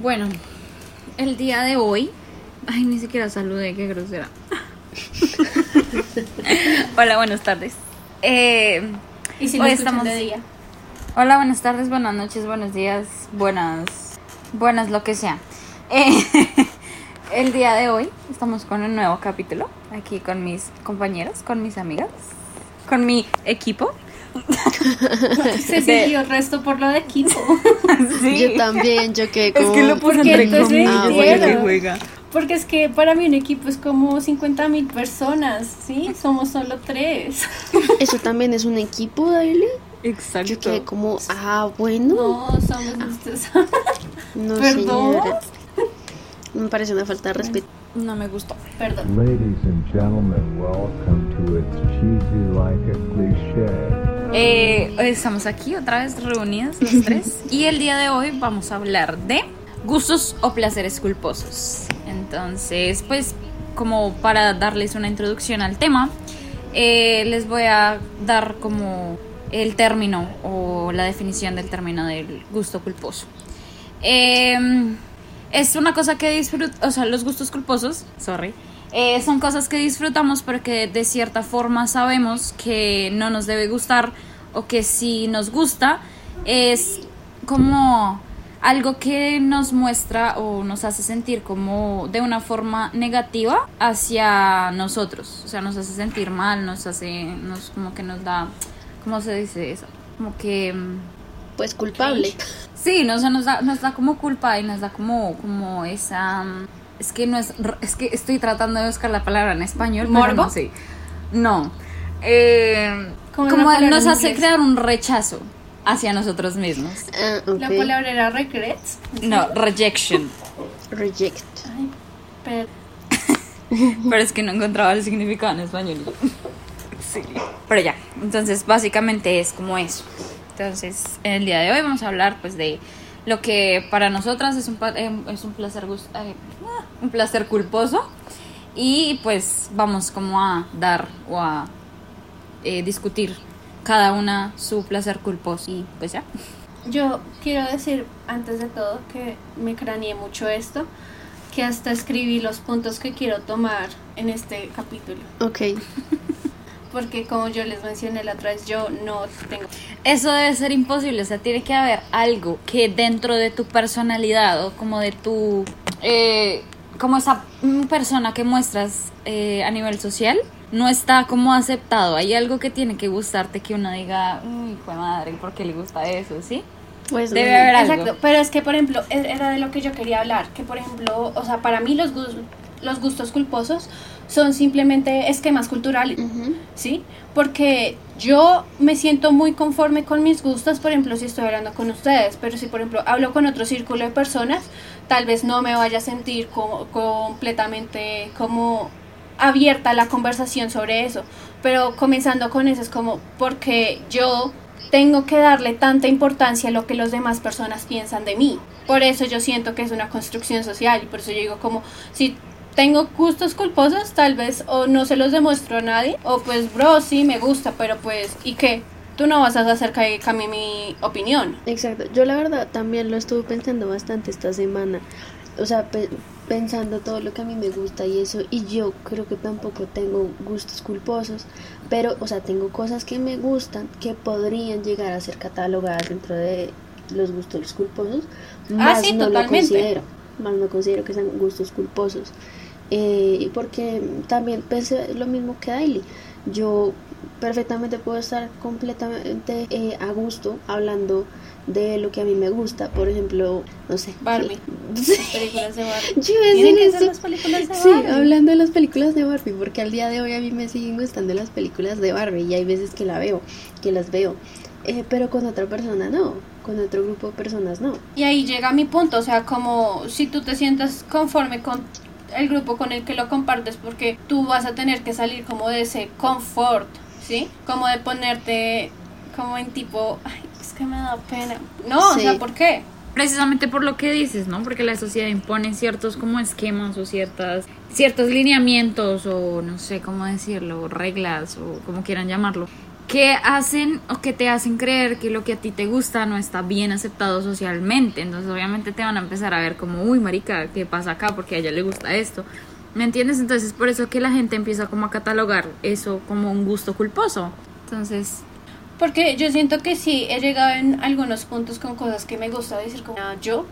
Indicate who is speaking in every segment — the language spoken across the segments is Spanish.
Speaker 1: Bueno, el día de hoy. Ay, ni siquiera saludé, qué grosera. Hola, buenas tardes. Eh,
Speaker 2: Y si
Speaker 1: hoy estamos.
Speaker 2: de día.
Speaker 1: Hola, buenas tardes, buenas noches, buenos días, buenas. Buenas, lo que sea. Eh, el día de hoy estamos con un nuevo capítulo. Aquí con mis compañeras, con mis amigas, con mi equipo.
Speaker 2: Se sintió el resto por lo de equipo.
Speaker 1: Sí.
Speaker 3: Yo también, yo que
Speaker 1: Es
Speaker 3: como...
Speaker 1: que lo puse entre comillas,
Speaker 3: Ah,
Speaker 1: porque juega.
Speaker 2: Porque es que para mí un equipo es como 50 mil personas, ¿sí? Somos solo tres.
Speaker 3: Eso también es un equipo, Daily.
Speaker 1: Exacto.
Speaker 3: Yo quedé como, ah, bueno.
Speaker 2: No, somos ustedes.
Speaker 3: No,
Speaker 2: Perdón.
Speaker 3: señora. Me parece una falta de respeto.
Speaker 1: No me gustó.
Speaker 2: Perdón.
Speaker 4: Ladies and gentlemen, welcome to It's Cheesy Like a Cliché.
Speaker 1: Eh, estamos aquí otra vez reunidas los tres y el día de hoy vamos a hablar de gustos o placeres culposos. Entonces, pues como para darles una introducción al tema, eh, les voy a dar como el término o la definición del término del gusto culposo. Eh, es una cosa que disfruta, o sea, los gustos culposos, sorry, eh, son cosas que disfrutamos pero que de cierta forma sabemos que no nos debe gustar o que si nos gusta es como algo que nos muestra o nos hace sentir como de una forma negativa hacia nosotros, o sea, nos hace sentir mal, nos hace, nos como que nos da, ¿cómo se dice eso? Como que... mm,
Speaker 3: Pues culpable.
Speaker 1: Sí, no, o sea, nos da, nos da como culpa y nos da como, como esa... Es que no es... r- Es que estoy tratando de buscar la palabra en español, pero
Speaker 2: ¿Morbo?
Speaker 1: no sé. No. Eh,
Speaker 2: Como
Speaker 1: nos hace
Speaker 2: inglés.
Speaker 1: crear un rechazo hacia nosotros mismos.
Speaker 3: Ah.
Speaker 2: La palabra era regrets.
Speaker 1: No, rejection.
Speaker 3: Reject.
Speaker 2: Ay, pero
Speaker 1: Pero es que no encontraba el significado en español. Sí. Pero ya, entonces básicamente es como eso. Entonces, en el día de hoy vamos a hablar pues de lo que para nosotras es un, pa- eh, es un placer gus- eh, ah, un placer culposo y pues vamos como a dar o a eh, discutir cada una su placer culposo y pues ya.
Speaker 2: yo quiero decir antes de todo que me craneé mucho esto, que hasta escribí los puntos que quiero tomar en este capítulo.
Speaker 3: Ok.
Speaker 2: Porque como yo les mencioné la otra vez, yo no tengo
Speaker 1: Eso debe ser imposible, o sea, tiene que haber algo que dentro de tu personalidad o como de tu... eh, como esa mm, persona que muestras eh, a nivel social, no está como aceptado. Hay algo que tiene que gustarte que uno diga, uy, de madre, ¿por qué le gusta eso? ¿Sí?
Speaker 3: Pues
Speaker 1: Debe
Speaker 3: mm,
Speaker 1: haber algo.
Speaker 2: Exacto, pero es que, por ejemplo, e- era de lo que yo quería hablar, que, por ejemplo, o sea, para mí los, gus- los gustos culposos son simplemente esquemas culturales. ¿sí? Porque yo me siento muy conforme con mis gustos, por ejemplo, si estoy hablando con ustedes, pero si, por ejemplo, hablo con otro círculo de personas, tal vez no me vaya a sentir co- completamente como abierta la conversación sobre eso, pero comenzando con eso es como porque yo tengo que darle tanta importancia a lo que las demás personas piensan de mí. Por eso yo siento que es una construcción social y por eso yo digo como si tengo gustos culposos, tal vez o no se los demuestro a nadie o pues bro, sí me gusta, pero pues ¿y qué? Tú no vas a hacer que cambie mi opinión.
Speaker 3: Exacto. Yo la verdad también lo estuve pensando bastante esta semana. O sea, pe- pensando todo lo que a mí me gusta y eso. Y yo creo que tampoco tengo gustos culposos. Pero, o sea, tengo cosas que me gustan que podrían llegar a ser catalogadas dentro de los gustos culposos. Más
Speaker 2: Ah, sí,
Speaker 3: no
Speaker 2: totalmente.
Speaker 3: lo considero. Más no considero que sean gustos culposos. Eh, y porque también pensé lo mismo que Daily. Yo perfectamente puedo estar completamente eh, a gusto hablando de lo que a mí me gusta. Por ejemplo, no sé.
Speaker 2: Barbie.
Speaker 3: Sí.
Speaker 2: Películas de Barbie.
Speaker 3: Yo
Speaker 2: que
Speaker 3: eso.
Speaker 2: las películas de
Speaker 3: Sí,
Speaker 2: Barbie.
Speaker 3: hablando de las películas de Barbie, porque al día de hoy a mí me siguen gustando las películas de Barbie y hay veces que la veo, que las veo, Eh, pero con otra persona no, con otro grupo de personas no.
Speaker 2: Y ahí llega mi punto, o sea, como si tú te sientas conforme con el grupo con el que lo compartes, porque tú vas a tener que salir como de ese confort, ¿sí? Como de ponerte como en tipo, ay, es que me da pena. No, o
Speaker 3: Sí.
Speaker 2: sea, ¿por qué?
Speaker 1: Precisamente por lo que dices, ¿no? Porque la sociedad impone ciertos como esquemas o ciertas ciertos lineamientos o no sé cómo decirlo, reglas o como quieran llamarlo, que hacen o que te hacen creer que lo que a ti te gusta no está bien aceptado socialmente. Entonces, obviamente te van a empezar a ver como, "Uy, marica, ¿qué pasa acá? Porque a ella le gusta esto." ¿Me entiendes? Entonces, es por eso que la gente empieza como a catalogar eso como un gusto culposo. Entonces,
Speaker 2: Porque yo siento que sí, he llegado en algunos puntos con cosas que me gusta decir como "Ah, yo,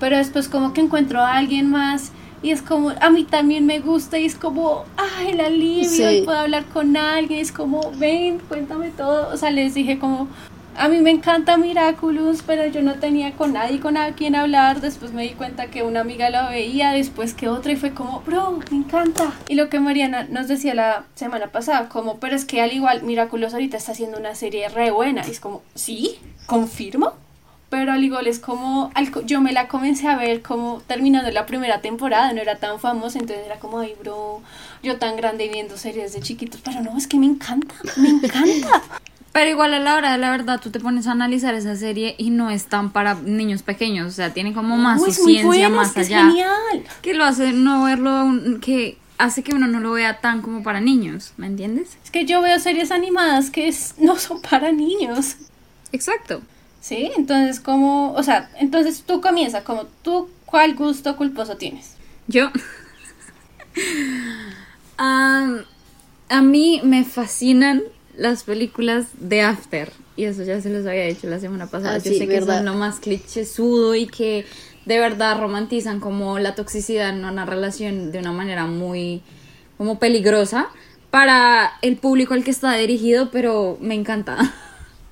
Speaker 2: pero después como que encuentro a alguien más y es como, a mí también me gusta y es como, ay, el alivio,
Speaker 3: Sí.
Speaker 2: y puedo hablar con alguien, es como, ven, cuéntame todo. O sea, les dije como, a mí me encanta Miraculous, pero yo no tenía con nadie con a quien hablar. Después me di cuenta que una amiga lo veía, después que otra, y fue como, bro, me encanta. Y lo que Mariana nos decía la semana pasada, como, pero es que al igual, Miraculous ahorita está haciendo una serie re buena. Y es como, sí, confirmo. Pero al igual es como, yo me la comencé a ver como terminando la primera temporada, no era tan famosa, entonces era como, ay, bro, yo tan grande viendo series de chiquitos, pero no, es que me encanta, me encanta.
Speaker 1: Pero igual a la hora de la verdad tú te pones a analizar esa serie y no es tan para niños pequeños, o sea, tiene como más
Speaker 2: No,
Speaker 1: su ciencia
Speaker 2: buena,
Speaker 1: más
Speaker 2: es
Speaker 1: allá.
Speaker 2: genial.
Speaker 1: Que lo hace no verlo, que hace que uno no lo vea tan como para niños, ¿me entiendes?
Speaker 2: Es que yo veo series animadas que es- no son para niños.
Speaker 1: Exacto.
Speaker 2: ¿Sí? Entonces, como, o sea, entonces tú comienza como, ¿tú cuál gusto culposo tienes?
Speaker 1: Yo. Am, a mí me fascinan las películas de After. Y eso ya se los había dicho la semana pasada.
Speaker 3: Ah,
Speaker 1: Yo
Speaker 3: sí,
Speaker 1: sé que
Speaker 3: verdad.
Speaker 1: son lo más clichésudo y que de verdad romantizan como la toxicidad en una relación de una manera muy como peligrosa para el público al que está dirigido, pero me encanta.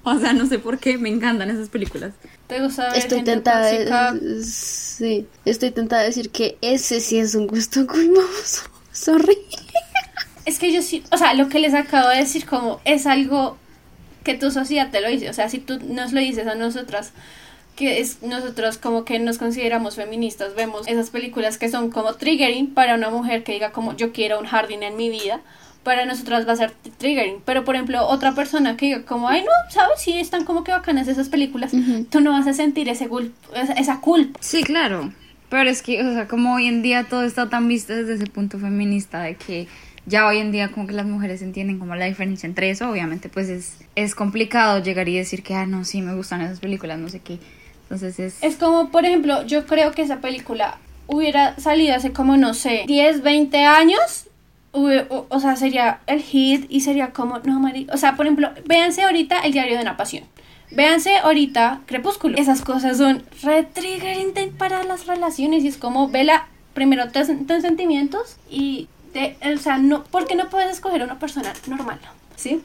Speaker 1: O sea, no sé por qué, me encantan esas películas.
Speaker 2: ¿Te gusta ver
Speaker 3: Estoy tentada de, sí, estoy tentada de decir que ese sí es un gusto culposo. Sorry.
Speaker 2: Es que yo sí, o sea, lo que les acabo de decir como es algo que tu sociedad te lo dice, o sea, si tú nos lo dices a nosotras, que es nosotros como que nos consideramos feministas, vemos esas películas que son como triggering para una mujer que diga como yo quiero un jardín en mi vida, para nosotras va a ser triggering, pero por ejemplo otra persona que diga como, ay no, sabes, sí están como que bacanas esas películas, tú no vas a sentir ese esa culpa.
Speaker 1: Sí, claro. Pero es que, o sea, como hoy en día todo está tan visto desde ese punto feminista de que ya hoy en día como que las mujeres entienden como la diferencia entre eso, obviamente pues es, es complicado llegar y decir que, ah, no, sí, me gustan esas películas, no sé qué. Entonces es...
Speaker 2: Es como, por ejemplo, yo creo que esa película hubiera salido hace como, no sé, 10, 20 años. O, o sea, sería el hit y sería como, no, Mari. O sea, por ejemplo, véanse ahorita El Diario de una Pasión. Véanse ahorita Crepúsculo. Esas cosas son re triggering para las relaciones y es como, vela primero tus, tus sentimientos y, de, o sea, no, porque no puedes escoger a una persona normal, ¿sí?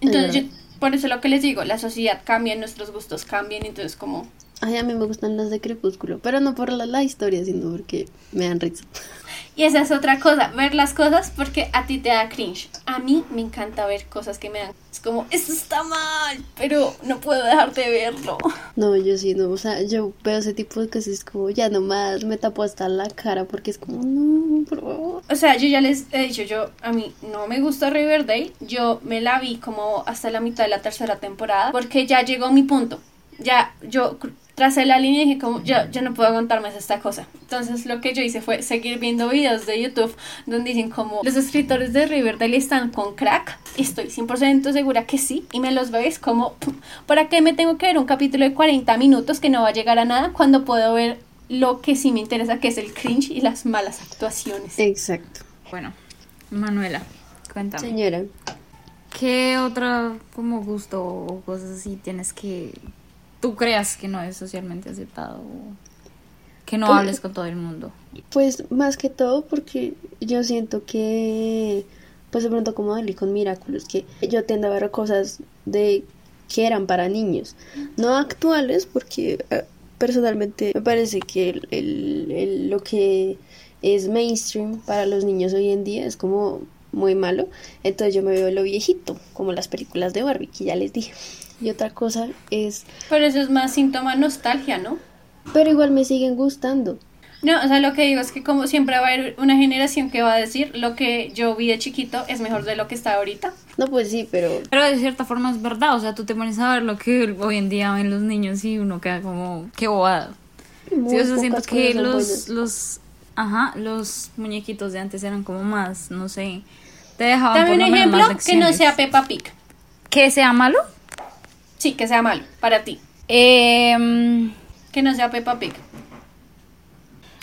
Speaker 2: Entonces, yo, por eso lo que les digo, la sociedad cambia, nuestros gustos cambian, entonces como...
Speaker 3: Ay, a mí me gustan las de Crepúsculo, pero no por la, la historia, sino porque me dan risa.
Speaker 2: Y esa es otra cosa, ver las cosas porque a ti te da cringe. A mí me encanta ver cosas que me dan. Es como, esto está mal, pero no puedo dejar de verlo.
Speaker 3: No, yo sí, no, o sea, yo veo ese tipo de cosas es como, ya nomás me tapo hasta la cara porque es como, no, por favor.
Speaker 2: O sea, yo ya les he dicho, yo a mí no me gusta Riverdale. Yo me la vi como hasta la mitad de la tercera temporada porque ya llegó mi punto. Ya yo tracé la línea y dije como, yo, yo no puedo aguantarme esta cosa. Entonces lo que yo hice fue seguir viendo videos de YouTube donde dicen como los escritores de Riverdale están con crack. Estoy 100% segura que sí. Y me los veis como, ¿para qué me tengo que ver un capítulo de 40 minutos que no va a llegar a nada cuando puedo ver lo que sí me interesa, que es el cringe y las malas actuaciones?
Speaker 3: Exacto.
Speaker 1: Bueno, Manuela, cuéntame.
Speaker 3: Señora,
Speaker 1: ¿Qué otro como gusto o cosas así tienes que tú creas que no es socialmente aceptado o que no
Speaker 3: Pues-
Speaker 1: hables con todo el mundo?
Speaker 3: pues más que todo porque yo siento que, pues de pronto como Dali con Miraculous, que yo tiendo a ver cosas de que eran para niños, no actuales, porque eh, personalmente me parece que el- el- el- lo que es mainstream para los niños hoy en día es como muy malo, entonces yo me veo lo viejito, como las películas de Barbie, que ya les dije. Y otra cosa es,
Speaker 2: Pero eso es más síntoma nostalgia, ¿no?
Speaker 3: pero igual me siguen gustando.
Speaker 2: No, o sea, lo que digo es que como siempre va a haber una generación que va a decir lo que yo vi de chiquito es mejor de lo que está ahorita.
Speaker 3: No, pues sí, pero
Speaker 1: Pero de cierta forma es verdad, o sea, tú te pones a ver lo que hoy en día ven los niños y uno queda como, qué bobada.
Speaker 3: muy
Speaker 1: Sí, o sea, siento que los, los, ajá, los muñequitos de antes eran como más, no sé, te dejaban
Speaker 2: Dame
Speaker 1: por
Speaker 2: un ejemplo
Speaker 1: más
Speaker 2: que no sea Peppa Pig.
Speaker 1: ¿Que sea malo?
Speaker 2: Sí, que sea malo para ti.
Speaker 1: Eh,
Speaker 2: Que no sea Peppa Pig.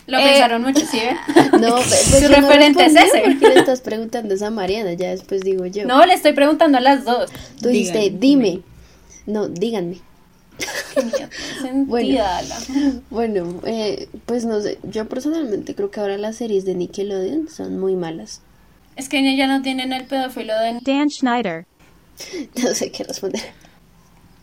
Speaker 2: Lo
Speaker 1: Eh,
Speaker 2: pensaron mucho, ¿sí ven?
Speaker 3: No, pues
Speaker 2: Su
Speaker 3: yo no
Speaker 2: referente es ese.
Speaker 3: porque le estás preguntando esa a Mariana, ya después digo yo.
Speaker 2: No, le estoy preguntando a las dos.
Speaker 3: Tú dijiste,
Speaker 1: Díganme.
Speaker 3: dime. No, díganme.
Speaker 2: Qué.
Speaker 3: Bueno, eh, pues no sé, yo personalmente creo que ahora las series de Nickelodeon son muy malas.
Speaker 2: Es que ya no tienen el pedófilo de
Speaker 5: Dan Schneider.
Speaker 3: No sé qué responder.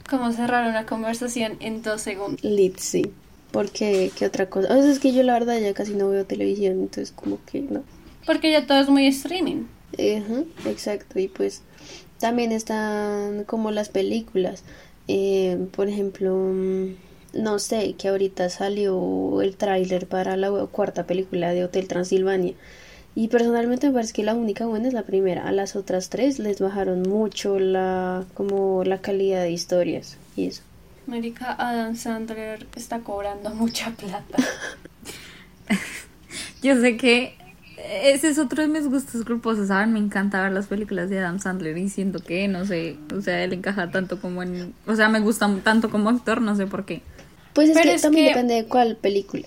Speaker 2: Cómo cerrar una conversación en dos segundos.
Speaker 3: Lit, sí. Porque, ¿qué otra cosa? A veces es que yo la verdad ya casi no veo televisión, entonces como que no.
Speaker 2: Porque ya todo es muy streaming.
Speaker 3: Ajá, exacto, y pues también están como las películas. Eh, por ejemplo, mm, no sé, que ahorita salió el tráiler para la cuarta película de Hotel Transilvania. Y personalmente me parece que la única buena es la primera. A las otras tres les bajaron mucho la como la calidad de historias y eso.
Speaker 2: América Adam Sandler está cobrando mucha plata.
Speaker 1: yo sé que ese es otro de mis gustos culposos, ¿saben? Me encanta ver las películas de Adam Sandler y siento que, no sé, o sea, él encaja tanto como en... O sea, me gusta tanto como actor, no sé por qué.
Speaker 3: Pues es
Speaker 2: Pero
Speaker 3: que
Speaker 2: es
Speaker 3: también
Speaker 2: que-
Speaker 3: depende de cuál película.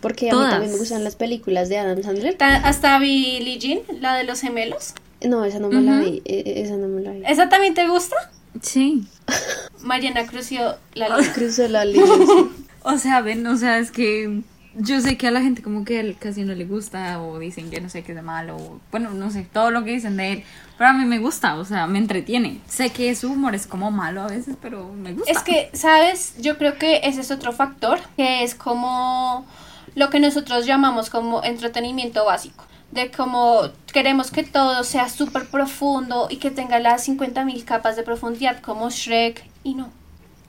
Speaker 3: Porque a mí también me gustan las películas de Adam Sandler.
Speaker 2: Ta- Hasta Billie Jean, la de los gemelos.
Speaker 3: No, esa no me la vi. eh, Esa no me la vi.
Speaker 2: ¿Esa también te gusta?
Speaker 1: Sí.
Speaker 2: Mariana Crucio, la ley.
Speaker 3: Cruzó la línea. sí.
Speaker 1: O sea, ven, o sea, es que yo sé que a la gente como que él casi no le gusta o dicen que no sé qué es de malo, o, bueno, no sé, todo lo que dicen de él, pero a mí me gusta, o sea, me entretiene. Sé que su humor es como malo a veces, pero me gusta.
Speaker 2: Es que, ¿sabes? Yo creo que ese es otro factor, que es como lo que nosotros llamamos como entretenimiento básico. De como queremos que todo sea súper profundo y que tenga las 50.000 capas de profundidad como Shrek y no.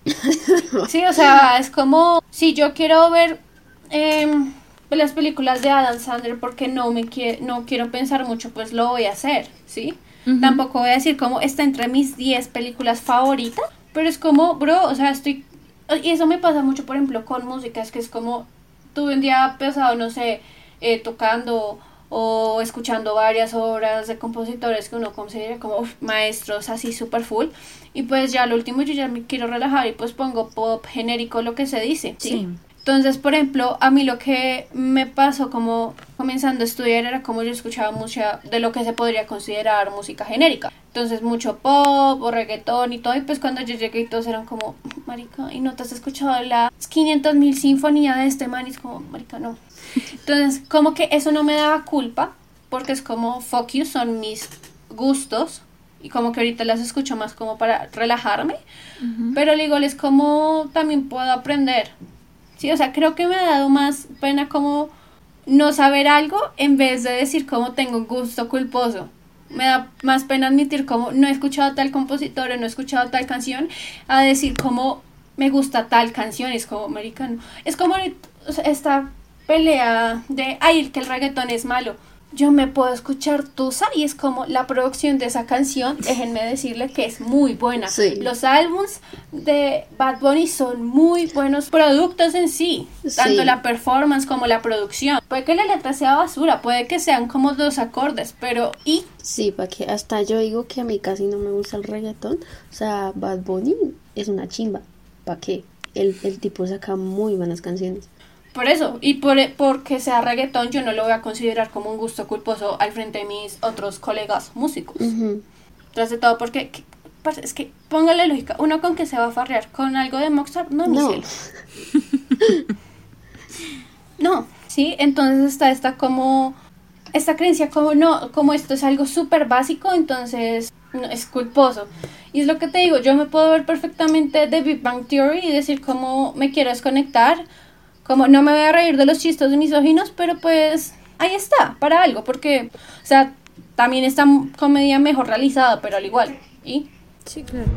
Speaker 2: Sí, o sea, es como si yo quiero ver em, las películas de Adam Sandler porque no me quie- no quiero pensar mucho, pues lo voy a hacer, ¿sí? Tampoco voy a decir como está entre mis 10 películas favoritas, pero es como, bro, o sea, estoy y eso me pasa mucho, por ejemplo, con música, es que es como tuve un día pesado, no sé, eh, tocando o escuchando varias obras de compositores que uno considera como maestros así super full y pues ya lo último yo ya me quiero relajar y pues pongo pop genérico lo que se dice. Sí. Entonces por ejemplo a mí lo que me pasó como comenzando a estudiar era como yo escuchaba mucha de lo que se podría considerar música genérica. Entonces mucho pop o reggaetón y todo. Y pues cuando yo llegué y todos eran como marica y no te has escuchado la 500 mil sinfonía de este man y es como marica no entonces, como que eso no me daba culpa, porque es como fuck you, son mis gustos, y como que ahorita las escucho más como para relajarme, pero igual es como también puedo aprender. Sí, o sea, creo que me ha dado más pena como no saber algo en vez de decir como tengo un gusto culposo. Me da más pena admitir como no he escuchado tal compositor o no he escuchado tal canción, a decir como me gusta tal canción, es como americano. Es como esta pelea de, ay, que el reggaetón es malo. Yo me puedo escuchar Tusa y es como la producción de esa canción, déjenme decirle que es muy buena.
Speaker 3: Sí.
Speaker 2: Los álbums de Bad Bunny son muy buenos productos en sí, tanto
Speaker 3: Sí.
Speaker 2: la performance como la producción. Puede que la letra sea basura, puede que sean como dos acordes, pero y
Speaker 3: Sí, para que hasta yo digo que a mí casi no me gusta el reggaetón. O sea, Bad Bunny es una chimba. ¿Para qué? El, el tipo saca muy buenas canciones.
Speaker 2: Por eso, y por, porque sea reggaetón, yo no lo voy a considerar como un gusto culposo al frente de mis otros colegas músicos. Tras de todo, porque ¿qué- parce, es que póngale lógica, uno con que se va a farrear con algo de Moxar, no, mi
Speaker 3: No.
Speaker 2: cielo. No, sí, entonces está esta como esta creencia como no, como esto es algo súper básico, entonces no, es culposo. Y es lo que te digo, yo me puedo ver perfectamente de Big Bang Theory y decir como me quiero desconectar, como no me voy a reír de los chistes misóginos, pero pues ahí está, para algo, porque, o sea, también esta comedia mejor realizada, pero al igual. ¿Y?
Speaker 1: Sí, claro.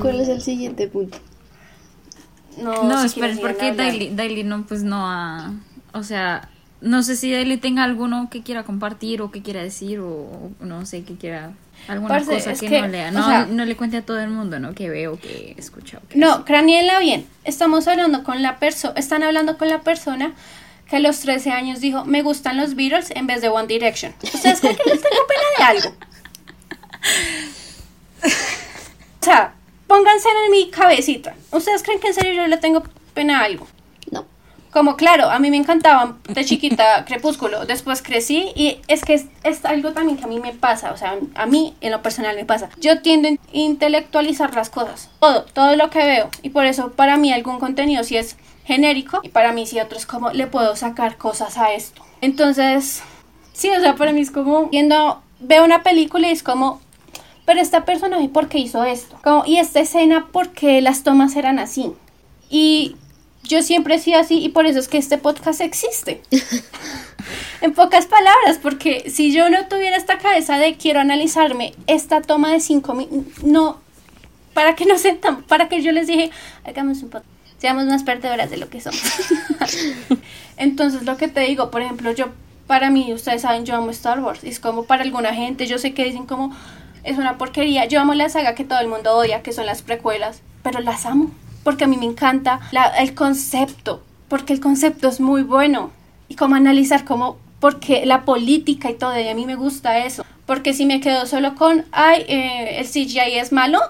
Speaker 3: ¿Cuál es el siguiente punto?
Speaker 2: No,
Speaker 1: No,
Speaker 2: si
Speaker 1: espera, porque Daily no, pues no ha. O sea, no sé si Daily tenga alguno que quiera compartir o que quiera decir o, o no sé, que quiera. Alguna
Speaker 2: Parce,
Speaker 1: cosa
Speaker 2: es
Speaker 1: que,
Speaker 2: que,
Speaker 1: no lea.
Speaker 2: o
Speaker 1: No,
Speaker 2: sea-
Speaker 1: no le cuente a todo el mundo, ¿no? Que veo, que escucha. o que
Speaker 2: No, craniela bien. Estamos hablando con la persona, están hablando con la persona que a los 13 años dijo, me gustan los Beatles en vez de One Direction. ¿Ustedes creen que les tengo pena de algo? O sea, pónganse en mi cabecita. ¿Ustedes creen que en serio yo le tengo pena a algo?
Speaker 3: No.
Speaker 2: Como claro, a mí me encantaba de chiquita Crepúsculo, después crecí y es que es, es algo también que a mí me pasa, o sea, a mí en lo personal me pasa. Yo tiendo a intelectualizar las cosas, todo, todo lo que veo y por eso para mí algún contenido sí es genérico y para mí sí otro es como le puedo sacar cosas a esto. Entonces, sí, o sea, para mí es como viendo, veo una película y es como, pero esta personaje, ¿por qué hizo esto? Como, y esta escena, ¿por qué las tomas eran así? Y yo siempre he sido así y por eso es que este podcast existe. en pocas palabras, porque si yo no tuviera esta cabeza de quiero analizarme esta toma de cinco minutos, no, para que no sentan, para que yo les dije, hagamos un podcast, seamos más perdedoras de lo que somos. Entonces, lo que te digo, por ejemplo, yo, para mí, ustedes saben, yo amo Star Wars. Es como para alguna gente, yo sé que dicen como, es una porquería. Yo amo la saga que todo el mundo odia, que son las precuelas, pero las amo. Porque a mí me encanta la- el concepto, porque el concepto es muy bueno. Y como analizar como, porque la política y todo, y a mí me gusta eso. Porque si me quedo solo con, ay, eh, el CGI es malo,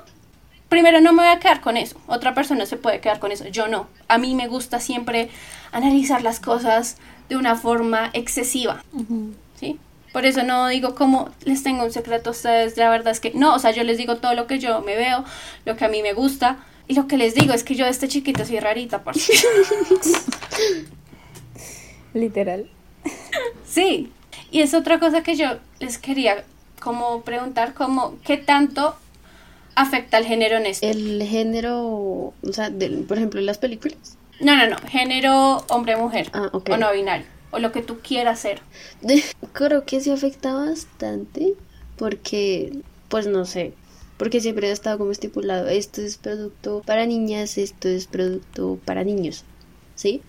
Speaker 2: primero no me voy a quedar con eso. Otra persona se puede quedar con eso. Yo no. A mí me gusta siempre analizar las cosas de una forma excesiva. ¿Sí? Por eso no digo como les tengo un secreto a ustedes. La verdad es que no. O sea, yo les digo todo lo que yo me veo, lo que a mí me gusta. Y lo que les digo es que yo desde chiquita soy rarita, parce.
Speaker 1: Literal.
Speaker 2: Sí, y es otra cosa que yo les quería como preguntar, como qué tanto afecta el género en esto.
Speaker 3: El género, o sea, por ejemplo, en las películas.
Speaker 2: No, no, no, género hombre-mujer
Speaker 3: Ah, ok.
Speaker 2: o no binario, o lo que tú quieras ser.
Speaker 3: Creo que sí afecta bastante porque, pues no sé, porque siempre ha estado como estipulado, esto es producto para niñas, esto es producto para niños, ¿sí?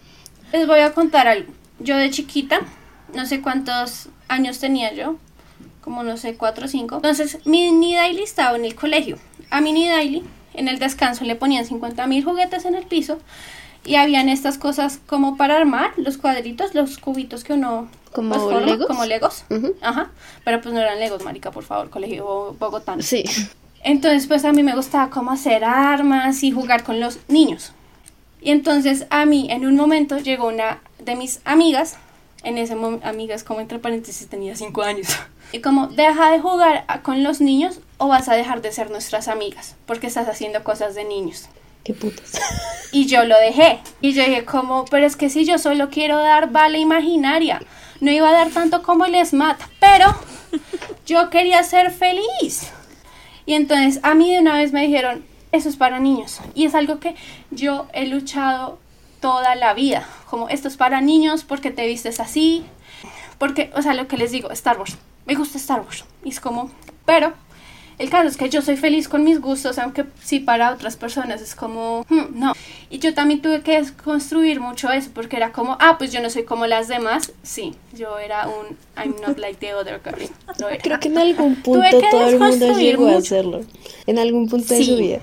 Speaker 2: Les voy a contar algo. Yo de chiquita, no sé cuántos años tenía yo, como no sé, cuatro o cinco. Entonces, mi Ni Daily estaba en el colegio. A mi Ni Daily, en el descanso, le ponían 50 mil juguetes en el piso y habían estas cosas como para armar, los cuadritos, los cubitos que uno...
Speaker 3: ¿Como
Speaker 2: forma,
Speaker 3: Legos?
Speaker 2: Como legos.
Speaker 3: Ujú.
Speaker 2: Ajá. Pero pues no eran legos, marica, por favor, colegio Bo- Bogotá.
Speaker 3: Sí.
Speaker 2: Entonces, pues a mí me gustaba como hacer armas y jugar con los niños. Y entonces a mí en un momento llegó una de mis amigas, en ese momento, amigas como entre paréntesis tenía cinco años, y como, deja de jugar con los niños o vas a dejar de ser nuestras amigas, porque estás haciendo cosas de niños.
Speaker 3: Qué putas.
Speaker 2: Y yo lo dejé. Y yo dije como, pero es que si yo solo quiero dar bala imaginaria, no iba a dar tanto como el SMAT, pero yo quería ser feliz. Y entonces a mí de una vez me dijeron, eso es para niños. Y es algo que yo he luchado toda la vida. Como esto es para niños porque te vistes así. Porque, o sea, lo que les digo, Star Wars. Me gusta Star Wars. Y es como, pero el caso es que yo soy feliz con mis gustos, aunque sí para otras personas es como, "Hmm, no. Y yo también tuve que construir mucho eso, porque era como, ah, pues yo no soy como las demás. Sí, yo era un I'm not like the other girl. Era.
Speaker 3: Creo que en algún punto todo el mundo llegó a hacerlo. En algún punto de
Speaker 2: Sí.
Speaker 3: su vida.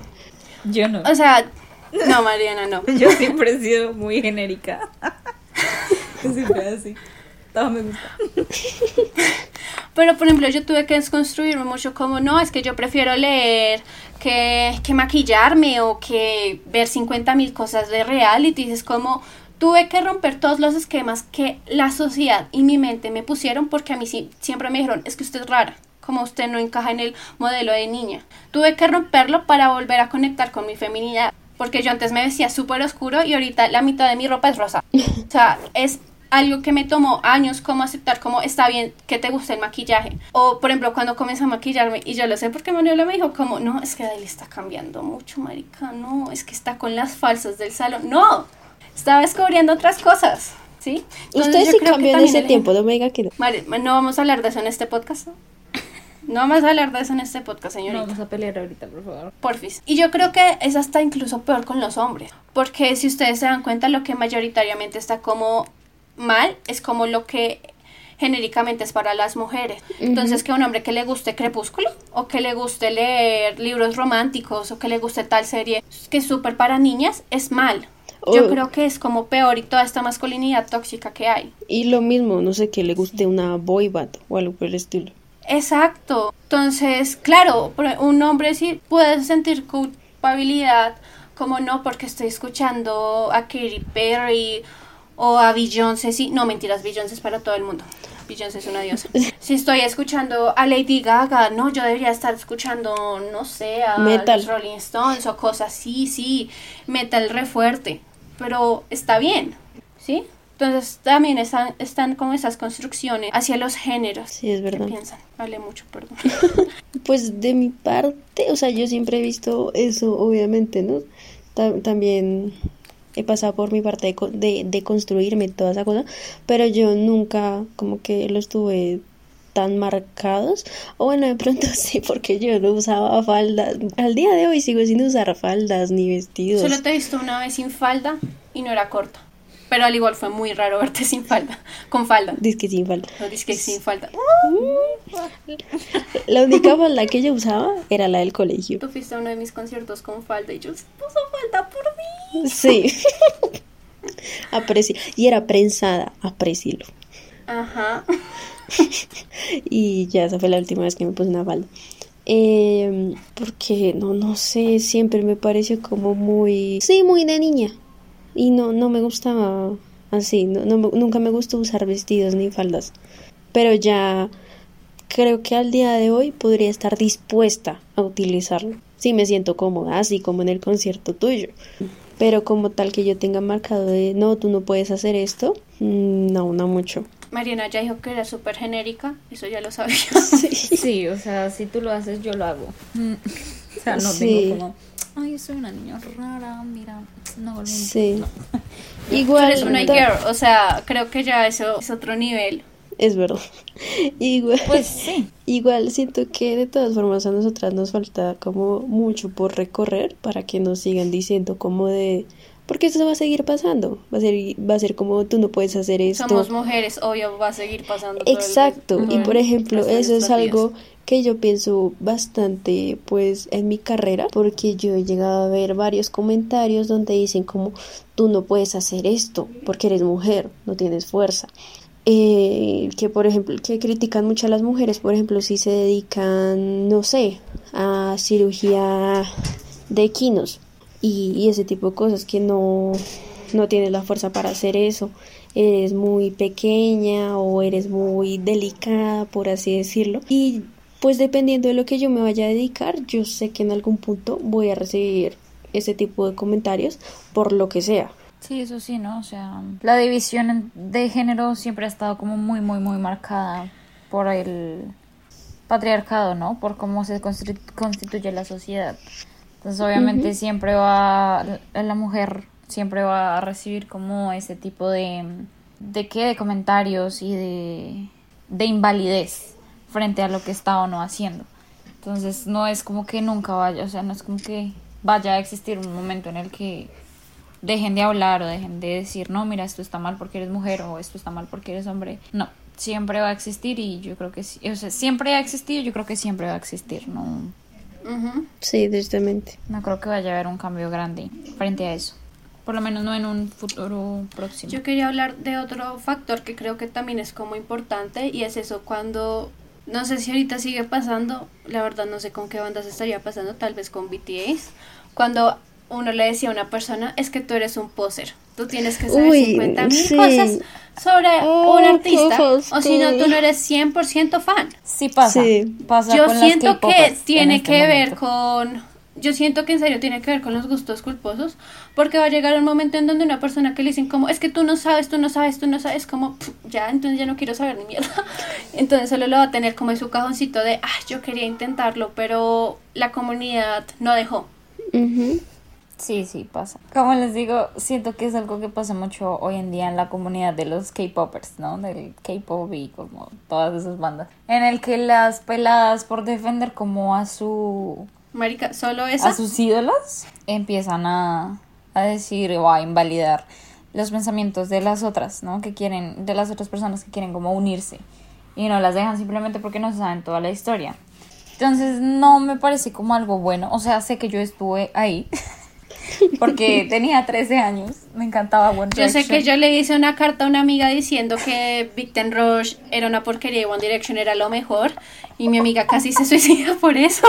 Speaker 1: Yo no.
Speaker 2: O sea, no, Mariana, no.
Speaker 1: Yo siempre he sido muy genérica. siempre así. Todo me gusta.
Speaker 2: Pero, por ejemplo, yo tuve que desconstruirme mucho como, no, es que yo prefiero leer que, que maquillarme o que ver 50 mil cosas de reality. Es como, tuve que romper todos los esquemas que la sociedad y mi mente me pusieron porque a mí sí, siempre me dijeron, es que usted es rara, como usted no encaja en el modelo de niña. Tuve que romperlo para volver a conectar con mi feminidad. Porque yo antes me vestía súper oscuro y ahorita la mitad de mi ropa es rosa. O sea, es algo que me tomó años como aceptar como está bien que te guste el maquillaje. O por ejemplo cuando comencé a maquillarme y yo lo sé porque Manuela me dijo como no, es que Daily está cambiando mucho, marica, no, es que está con las falsas del salón. No, estaba descubriendo otras cosas, ¿sí? Entonces,
Speaker 3: Ustedes sí cambian
Speaker 2: también
Speaker 3: ese tiempo, no me diga que no.
Speaker 2: No vamos a hablar de eso en este podcast. No vamos a hablar de eso en este podcast,
Speaker 1: No
Speaker 2: señorita.
Speaker 1: vamos a pelear ahorita, por favor.
Speaker 2: Porfis. Y yo creo que es hasta incluso peor con los hombres. Porque si ustedes se dan cuenta, lo que mayoritariamente está como mal es como lo que genéricamente es para las mujeres. Entonces, que un hombre que le guste Crepúsculo, o que le guste leer libros románticos, o que le guste tal serie que es súper para niñas, es mal. Yo
Speaker 3: O-
Speaker 2: creo que es como peor y toda esta masculinidad tóxica que hay.
Speaker 3: Y lo mismo, no sé, que le guste una boy band o algo por el estilo.
Speaker 2: Exacto. Entonces, claro, un hombre sí puede sentir culpabilidad, como no, porque estoy escuchando a Katy Perry o a Beyoncé, sí, no mentiras, Beyoncé es para todo el mundo. Beyoncé es una diosa. Si estoy escuchando a Lady Gaga, no, yo debería estar escuchando, no sé, a
Speaker 3: Metal.
Speaker 2: los Rolling Stones o cosas así, sí, metal re fuerte, pero está bien, ¿sí? Entonces también están, están como esas construcciones hacia los géneros.
Speaker 3: Sí, es
Speaker 2: ¿Qué
Speaker 3: verdad.
Speaker 2: piensan? Hablé mucho, perdón.
Speaker 3: Pues de mi parte, o sea, yo siempre he visto eso, obviamente, ¿no? Ta- también he pasado por mi parte de, de, de construirme toda esa cosa, pero yo nunca como que los tuve tan marcados, o bueno, de pronto sí, porque yo no usaba faldas, al día de hoy sigo sin usar faldas ni vestidos.
Speaker 2: Solo te he visto una vez sin falda y no era corta. Pero al igual fue muy raro verte sin falda, con falda.
Speaker 3: Disque sin falda.
Speaker 2: No que sin falda.
Speaker 3: La única falda que yo usaba era la del colegio.
Speaker 2: Tú fuiste a uno de mis conciertos con falda y yo se puso falda por mí.
Speaker 3: Sí. Apreci y era prensada, aprecilo.
Speaker 2: Ajá.
Speaker 3: Y ya esa fue la última vez que me puse una falda. Eh, porque no, no sé, siempre me pareció como muy, sí, muy de niña. Y no, no me gustaba así, no, no me- nunca me gustó usar vestidos ni faldas. Pero ya creo que al día de hoy podría estar dispuesta a utilizarlo. Sí me siento cómoda, así como en el concierto tuyo. Pero como tal que yo tenga marcado de, no, tú no puedes hacer esto, mm, no, no mucho.
Speaker 2: Mariana ya dijo que era súper genérica, eso ya lo sabía.
Speaker 1: Sí, o sea, si tú lo haces, yo lo hago. Mm. O sea, no
Speaker 3: Sí.
Speaker 1: tengo como, ay, soy una niña rara, mira, no volví.
Speaker 3: Sí.
Speaker 1: No.
Speaker 2: Tú
Speaker 3: Igual.
Speaker 2: eres una girl, o sea, creo que ya eso es otro nivel.
Speaker 3: Es verdad. Igual,
Speaker 1: Pues sí.
Speaker 3: igual siento que de todas formas a nosotras nos falta como mucho por recorrer para que nos sigan diciendo como de porque esto va a seguir pasando. Va a ser va a ser como tú no puedes hacer esto.
Speaker 2: Somos mujeres, obvio, va a seguir pasando. todo el-
Speaker 3: Exacto. Y por ejemplo, eso es
Speaker 2: vidas.
Speaker 3: Que yo pienso bastante pues en mi carrera porque yo he llegado a ver varios comentarios donde dicen como tú no puedes hacer esto porque eres mujer, no tienes fuerza. Eh, que por ejemplo, que critican mucho a las mujeres, por ejemplo, si se dedican, no sé, a cirugía de equinos y, y ese tipo de cosas que no, no tienes la fuerza para hacer eso. Eres muy pequeña o eres muy delicada, por así decirlo. Y pues dependiendo de lo que yo me vaya a dedicar, yo sé que en algún punto voy a recibir ese tipo de comentarios por lo que sea.
Speaker 1: Sí, eso sí, ¿no? O sea, la división de género siempre ha estado como muy, muy, muy marcada por el patriarcado, ¿no? Por cómo se constitu- constituye la sociedad. Entonces, obviamente, siempre va, la la mujer siempre va a recibir como ese tipo de, de qué, de comentarios y de, de invalidez frente a lo que está o no haciendo. Entonces, no es como que nunca vaya, o sea, no es como que vaya a existir un momento en el que dejen de hablar o dejen de decir, no, mira, esto está mal porque eres mujer o esto está mal porque eres hombre. No, siempre va a existir y yo creo que sí, o sea, siempre ha existido, yo creo que siempre va a existir, no.
Speaker 3: Sí, directamente.
Speaker 1: no creo que vaya a haber un cambio grande frente a eso. Por lo menos no en un futuro próximo.
Speaker 2: Yo quería hablar de otro factor que creo que también es como importante y es eso cuando no sé si ahorita sigue pasando, la verdad no sé con qué bandas estaría pasando, tal vez con BTS, cuando uno le decía a una persona, es que tú eres un poser, tú tienes que saber
Speaker 3: Uy,
Speaker 2: 50 mil
Speaker 3: sí.
Speaker 2: cosas sobre
Speaker 3: Oh,
Speaker 2: un artista, o si no, tú no eres 100% fan.
Speaker 1: Sí pasa.
Speaker 3: Sí.
Speaker 1: pasa
Speaker 2: Yo
Speaker 1: con las
Speaker 2: siento que tiene
Speaker 1: este
Speaker 2: que ver con... Yo siento que en serio tiene que ver con los gustos culposos, porque va a llegar un momento en donde una persona que le dicen como, es que tú no sabes, tú no sabes, tú no sabes, como, "Pff, ya, entonces ya no quiero saber ni mierda. Entonces solo lo va a tener como en su cajoncito de, ah, yo quería intentarlo, pero la comunidad no dejó.
Speaker 1: Sí, sí, pasa. Como les digo, siento que es algo que pasa mucho hoy en día en la comunidad de los K-popers, ¿no? Del K-pop y como todas esas bandas. En el que las peladas por defender como a su
Speaker 2: Marica, solo esa.
Speaker 1: a sus ídolos empiezan a, a decir o a invalidar los pensamientos de las otras, ¿no? Que quieren, de las otras personas que quieren como unirse y no las dejan simplemente porque no saben toda la historia. Entonces no me parece como algo bueno, o sea, sé que yo estuve ahí porque tenía 13 años, me encantaba One
Speaker 2: Yo sé
Speaker 1: Direction.
Speaker 2: que yo le hice una carta a una amiga diciendo que Big Ten Rush era una porquería y One Direction era lo mejor. Y mi amiga casi se suicida por eso.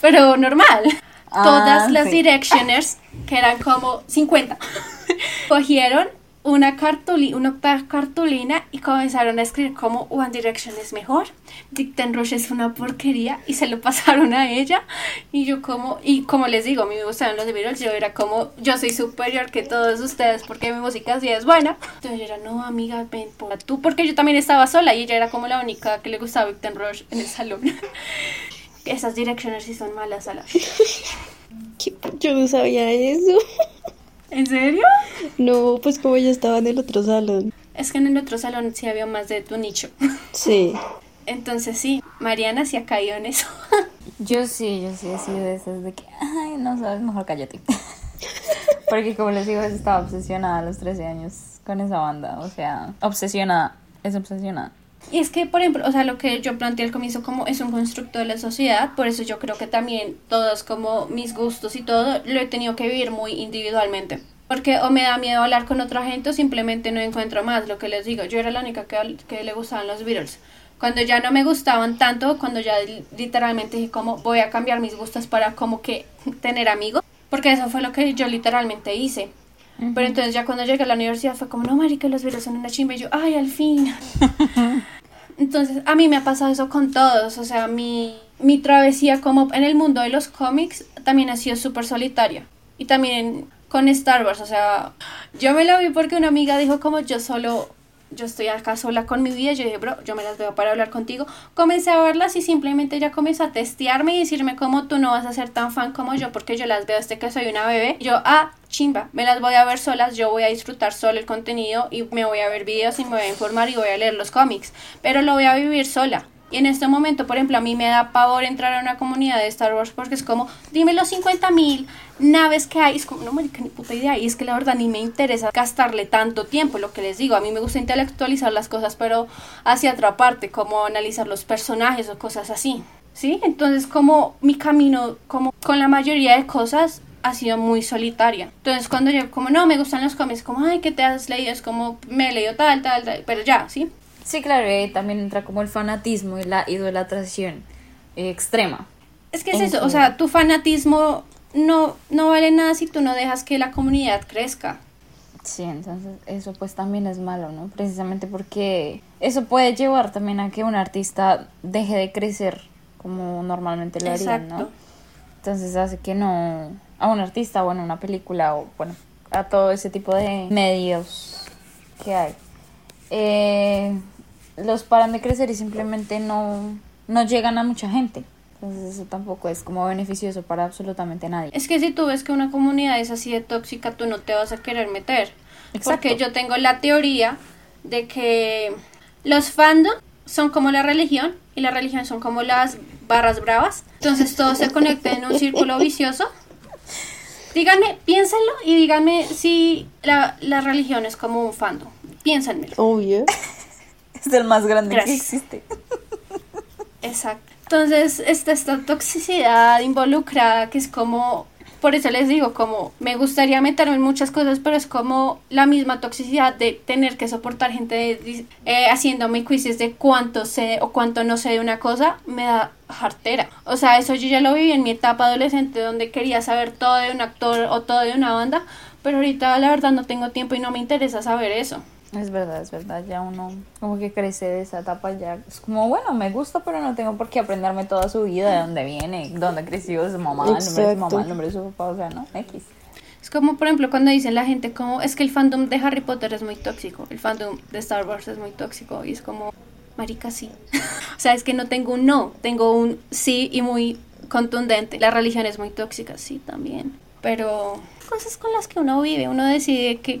Speaker 2: Pero normal.
Speaker 1: Ah,
Speaker 2: Todas las
Speaker 1: sí.
Speaker 2: Directioners, que eran como 50, cogieron una, cartuli una cartulina y comenzaron a escribir como One Direction es mejor, Big Ten Rush es una porquería y se lo pasaron a ella y yo como, y como les digo, a mí me gustaban los de Beatles, yo era como, yo soy superior que todos ustedes porque mi música sí es buena. Entonces yo era, no amiga, ven por tú, porque yo también estaba sola y ella era como la única que le gustaba Big Ten Rush en el salón. Esas Directioners sí son malas a la.
Speaker 3: Yo no sabía eso.
Speaker 2: ¿En serio?
Speaker 3: No, pues como yo estaba en el otro salón.
Speaker 2: Es que en el otro salón sí había más de tu nicho.
Speaker 3: Sí.
Speaker 2: Entonces sí, Mariana sí ha caído en eso.
Speaker 1: Yo sí, yo sí he sido de esas de que, ay, no sabes, mejor cállate. Porque como les digo, estaba obsesionada a los 13 años con esa banda. O sea, obsesionada, es obsesionada.
Speaker 2: Y es que, por ejemplo, o sea, lo que yo planteé al comienzo como es un constructo de la sociedad, por eso yo creo que también todos como mis gustos y todo lo he tenido que vivir muy individualmente. Porque o me da miedo hablar con otra gente o simplemente no encuentro más, lo que les digo. Yo era la única que, que le gustaban los Beatles. Cuando ya no me gustaban tanto, cuando ya li- literalmente dije como voy a cambiar mis gustos para como que tener amigos, porque eso fue lo que yo literalmente hice. Pero entonces ya cuando llegué a la universidad fue como, no, marica, los Beatles son una chimba. Y yo, ay, al fin. Entonces, a mí me ha pasado eso con todos, o sea, mi, mi travesía como en el mundo de los cómics también ha sido súper solitaria. Y también con Star Wars, o sea, yo me lo vi porque una amiga dijo como yo solo, yo estoy acá sola con mi vida, yo dije, bro, yo me las veo para hablar contigo. Comencé a verlas y simplemente ella comenzó a testearme y decirme como tú no vas a ser tan fan como yo porque yo las veo desde que soy una bebé. Yo, ah, chimba, me las voy a ver solas, yo voy a disfrutar solo el contenido y me voy a ver videos y me voy a informar y voy a leer los cómics, pero lo voy a vivir sola. Y en este momento, por ejemplo, a mí me da pavor entrar a una comunidad de Star Wars porque es como, dime los 50 mil naves que hay. Es como, no, marica, ni puta idea. Y es que la verdad ni me interesa gastarle tanto tiempo, lo que les digo. A mí me gusta intelectualizar las cosas, pero hacia otra parte, como analizar los personajes o cosas así. ¿Sí? Entonces, como mi camino, como con la mayoría de cosas, ha sido muy solitaria. Entonces, cuando yo, como no, me gustan los cómics, como, ay, ¿qué te has leído? Es como, me he leído tal, tal, tal, pero ya, ¿sí?
Speaker 1: Sí, claro, y también entra como el fanatismo y la idolatración eh, extrema.
Speaker 2: Es que es
Speaker 1: En
Speaker 2: eso, o sea, tu fanatismo no, no vale nada si tú no dejas que la comunidad crezca.
Speaker 1: Sí, entonces eso pues también es malo, ¿no? Precisamente porque eso puede llevar también a que un artista deje de crecer como normalmente lo harían, ¿no? Entonces hace que no a un artista, bueno, una película o bueno, a todo ese tipo de medios que hay. eh, los paran de crecer y simplemente no, no llegan a mucha gente. Entonces eso tampoco es como beneficioso para absolutamente nadie.
Speaker 2: Es que si tú ves que una comunidad es así de tóxica, tú no te vas a querer meter.
Speaker 1: Exacto.
Speaker 2: Porque yo tengo la teoría de que los fandom son como la religión y la religión son como las barras bravas. Entonces todo se conecta en un círculo vicioso. Díganme, piénsenlo y díganme si la, la religión es como un fandom. Piénsenmelo.
Speaker 3: Obvio.
Speaker 1: Es el más grande
Speaker 2: Gracias.
Speaker 1: que existe.
Speaker 2: Exacto. Entonces, está esta toxicidad involucrada que es como, por eso les digo, como me gustaría meterme en muchas cosas, pero es como la misma toxicidad de tener que soportar gente di- eh, haciéndome quizzes de cuánto sé o cuánto no sé de una cosa, me da jartera. O sea, eso yo ya lo viví en mi etapa adolescente donde quería saber todo de un actor o todo de una banda, pero ahorita la verdad no tengo tiempo y no me interesa saber eso.
Speaker 1: Es verdad, es verdad, ya uno como que crece de esa etapa ya. Es como, bueno, me gusta, pero no tengo por qué aprenderme toda su vida, de dónde viene, dónde creció su mamá, el nombre de su mamá, el nombre de su papá, o sea, ¿no? X.
Speaker 2: Es como, por ejemplo, cuando dicen la gente como, es que el fandom de Harry Potter es muy tóxico, el fandom de Star Wars es muy tóxico, y es como, marica, sí. o sea, es que no tengo un no, tengo un sí y muy contundente. La religión es muy tóxica, sí, también. pero cosas con las que uno vive, uno decide que,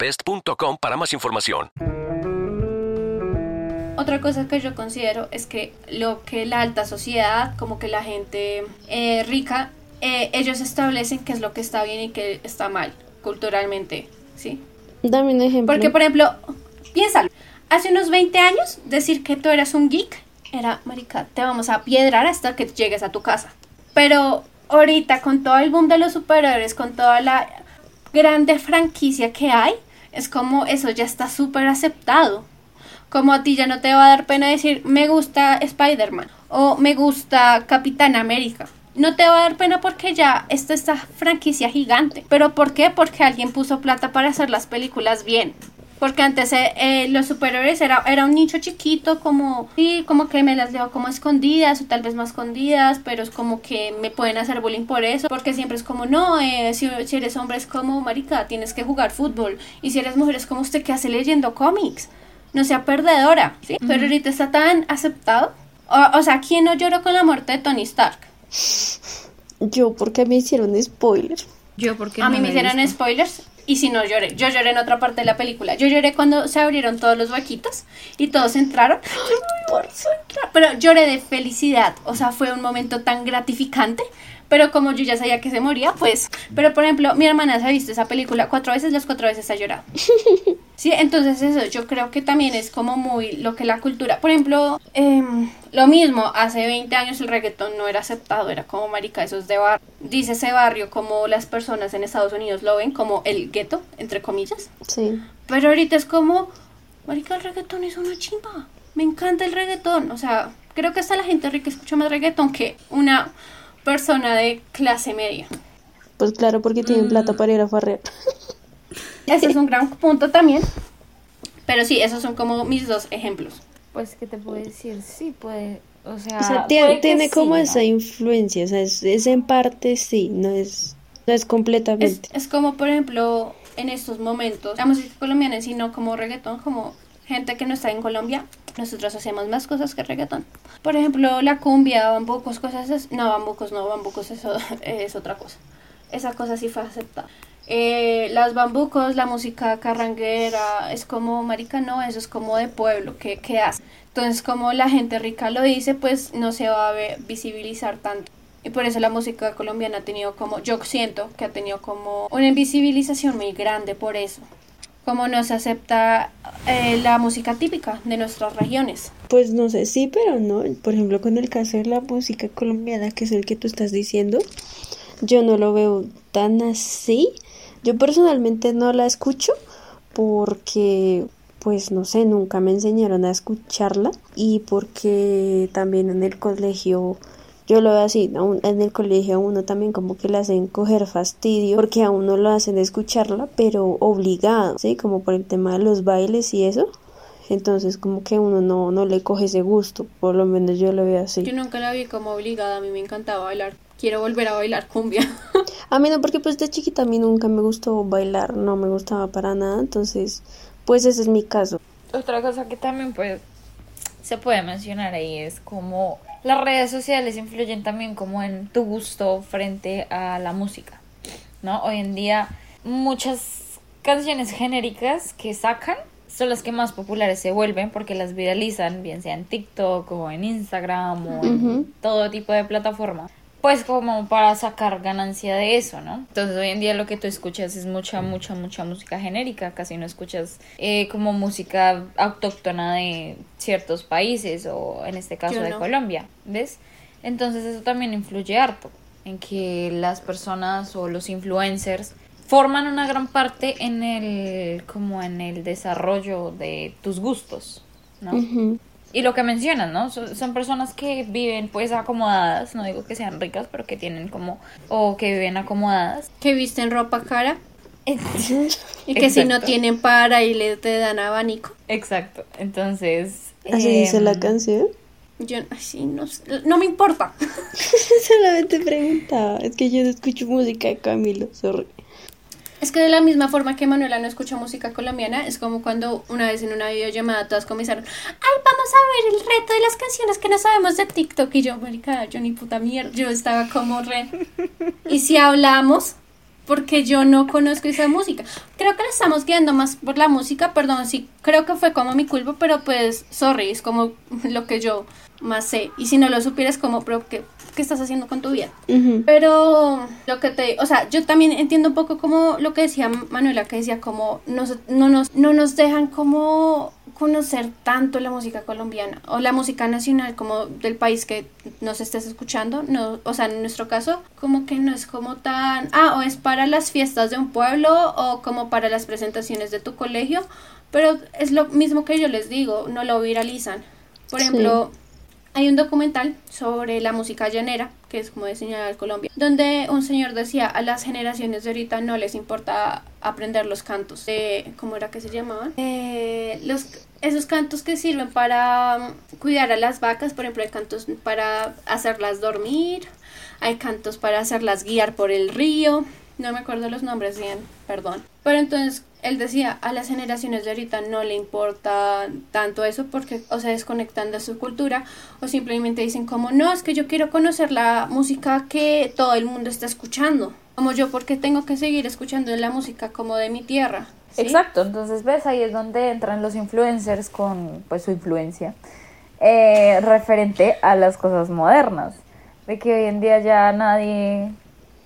Speaker 6: egglandsbest.com para más información.
Speaker 2: Otra cosa que yo considero es que lo que la alta sociedad, como que la gente eh, rica, eh, ellos establecen qué es lo que está bien y qué está mal culturalmente, ¿sí?
Speaker 3: Dame un ejemplo.
Speaker 2: Porque, por ejemplo, piénsalo, hace unos 20 años decir que tú eras un geek era, marica, te vamos a piedrar hasta que llegues a tu casa. Pero ahorita con todo el boom de los superhéroes, con toda la grande franquicia que hay, es como eso ya está súper aceptado. Como a ti ya no te va a dar pena decir me gusta Spider-Man o me gusta Capitán América. No te va a dar pena porque ya está esta franquicia gigante. ¿Pero por qué? Porque alguien puso plata para hacer las películas bien. Porque antes eh, eh, los superhéroes era, era un nicho chiquito, como, sí, como que me las leo como escondidas o tal vez más escondidas, pero es como que me pueden hacer bullying por eso. Porque siempre es como, no, eh, si, si eres hombre es como, marica, tienes que jugar fútbol. Y si eres mujer es como usted que hace leyendo cómics. No sea perdedora, ¿sí? Pero ahorita está tan aceptado. O, o sea, ¿quién no lloró con la muerte de Tony Stark?
Speaker 3: Yo, porque me hicieron spoiler.
Speaker 1: Yo porque
Speaker 2: A mí me hicieron spoilers y si no lloré. Yo lloré en otra parte de la película. Yo lloré cuando se abrieron todos los huequitos y todos entraron. Pero lloré de felicidad. O sea, fue un momento tan gratificante. Pero como yo ya sabía que se moría, pues. Pero por ejemplo, mi hermana se ha visto esa película cuatro veces, las cuatro veces ha llorado. Sí, entonces eso, yo creo que también es como muy lo que la cultura. Por ejemplo, em, lo mismo, hace 20 años el reggaetón no era aceptado, era como marica, eso es de barrio. Dice ese barrio como las personas en Estados Unidos lo ven, como el gueto, entre comillas.
Speaker 3: Sí.
Speaker 2: Pero ahorita es como, marica, el reggaetón es una chimba. Me encanta el reggaetón. O sea, creo que hasta la gente rica escucha más reggaetón que una persona de clase media.
Speaker 3: Pues claro, porque tienen plata para ir a farrear.
Speaker 2: Ese es un gran punto también. Pero sí, esos son como mis dos ejemplos.
Speaker 1: Pues, ¿qué te puedo decir? Sí, puede. O sea,
Speaker 3: O sea,
Speaker 1: puede
Speaker 3: tiene,
Speaker 1: que
Speaker 3: tiene como
Speaker 1: sí,
Speaker 3: esa
Speaker 1: ¿no?
Speaker 3: influencia, o sea, es, es en parte sí, no es, no es
Speaker 2: Es,
Speaker 3: completamente.
Speaker 2: es como, por ejemplo, en estos momentos, la música colombiana en sí, no como reggaetón, como gente que no está en Colombia, nosotros hacemos más cosas que reggaetón. Por ejemplo, la cumbia, bambucos, cosas así. No, bambucos no, bambucos eso es otra cosa. Esa cosa sí fue aceptada. Eh, las bambucos, la música carranguera, es como, marica, no, eso es como de pueblo, ¿qué, qué hace? Entonces, como la gente rica lo dice, pues no se va a visibilizar tanto. Y por eso la música colombiana ha tenido como, yo siento que ha tenido como una invisibilización muy grande por eso. Como no se acepta eh, la música típica de nuestras regiones.
Speaker 3: Pues no sé, sí, pero no. Por ejemplo, con el caso de la música colombiana, que es el que tú estás diciendo, yo no lo veo tan así. Yo personalmente no la escucho porque, pues no sé, nunca me enseñaron a escucharla y porque también en el colegio, yo lo veo así, en el colegio a uno también como que le hacen coger fastidio porque a uno lo hacen escucharla, pero obligado, ¿sí? Como por el tema de los bailes y eso. Entonces como que uno no, no le coge ese gusto, por lo menos yo lo veo así.
Speaker 2: Yo nunca la vi como obligada, a mí me encantaba bailar. Quiero volver a bailar cumbia.
Speaker 3: A mí no, porque pues de chiquita a mí nunca me gustó bailar, no me gustaba para nada, entonces pues ese es mi caso.
Speaker 1: Otra cosa que también pues se puede mencionar ahí es como las redes sociales influyen también como en tu gusto frente a la música, ¿no? Hoy en día muchas canciones genéricas que sacan son las que más populares se vuelven porque las viralizan, bien sea en TikTok o en Instagram o en todo tipo de plataforma. Pues como para sacar ganancia de eso, ¿no? Entonces hoy en día lo que tú escuchas es mucha, mucha, mucha música genérica, casi no escuchas eh, como música autóctona de ciertos países o en este caso
Speaker 2: Yo
Speaker 1: de
Speaker 2: no.
Speaker 1: Colombia, ¿ves? Entonces eso también influye harto en que las personas o los influencers forman una gran parte en el como en el desarrollo de tus gustos, ¿no? Y lo que mencionan, ¿no? Son, son personas que viven pues acomodadas, no digo que sean ricas, pero que tienen como, o que viven acomodadas.
Speaker 2: Que visten ropa cara y que si no tienen para y le te dan abanico.
Speaker 1: Exacto, entonces...
Speaker 3: Así dice la
Speaker 1: em,
Speaker 3: canción.
Speaker 2: Yo, ay, sí, no, sé, no me importa.
Speaker 3: Solamente preguntaba. Es que yo no escucho música de Camilo, sorry.
Speaker 2: Es que de la misma forma que Manuela no escucha música colombiana, es como cuando una vez en una videollamada todas comenzaron, ay, vamos a ver el reto de las canciones que no sabemos de TikTok. Y yo, marica, yo ni puta mierda, yo estaba como re... Y si hablamos, porque yo no conozco esa música. Creo que la estamos guiando más por la música, perdón, sí, creo que fue como mi culpa, pero pues, sorry, es como lo que yo más sé. Y si no lo supieras, como, pero ¿qué, qué estás haciendo con tu vida? Pero lo que te, o sea, yo también entiendo un poco como lo que decía Manuela, que decía como nos, no, nos, no nos dejan como conocer tanto la música colombiana o la música nacional como del país que nos estés escuchando, no, o sea, en nuestro caso, como que no es como tan, ah, o es para las fiestas de un pueblo o como para las presentaciones de tu colegio, pero es lo mismo que yo les digo, no lo viralizan. Por
Speaker 3: Sí.
Speaker 2: Hay un documental sobre la música llanera, que es como de señal Colombia, donde un señor decía a las generaciones de ahorita no les importa aprender los cantos. De, ¿Cómo era que se llamaban? Eh, los, esos cantos que sirven para mm, cuidar a las vacas, por ejemplo, hay cantos para hacerlas dormir, hay cantos para hacerlas guiar por el río. No me acuerdo los nombres bien, perdón. Pero entonces él decía, a las generaciones de ahorita no le importa tanto eso porque o se desconectan de su cultura o simplemente dicen como, no, es que yo quiero conocer la música que todo el mundo está escuchando. Como yo, porque tengo que seguir escuchando la música como de mi tierra. ¿sí?
Speaker 1: Exacto, entonces ves ahí es donde entran los influencers con pues su influencia eh, referente a las cosas modernas, de que hoy en día ya nadie,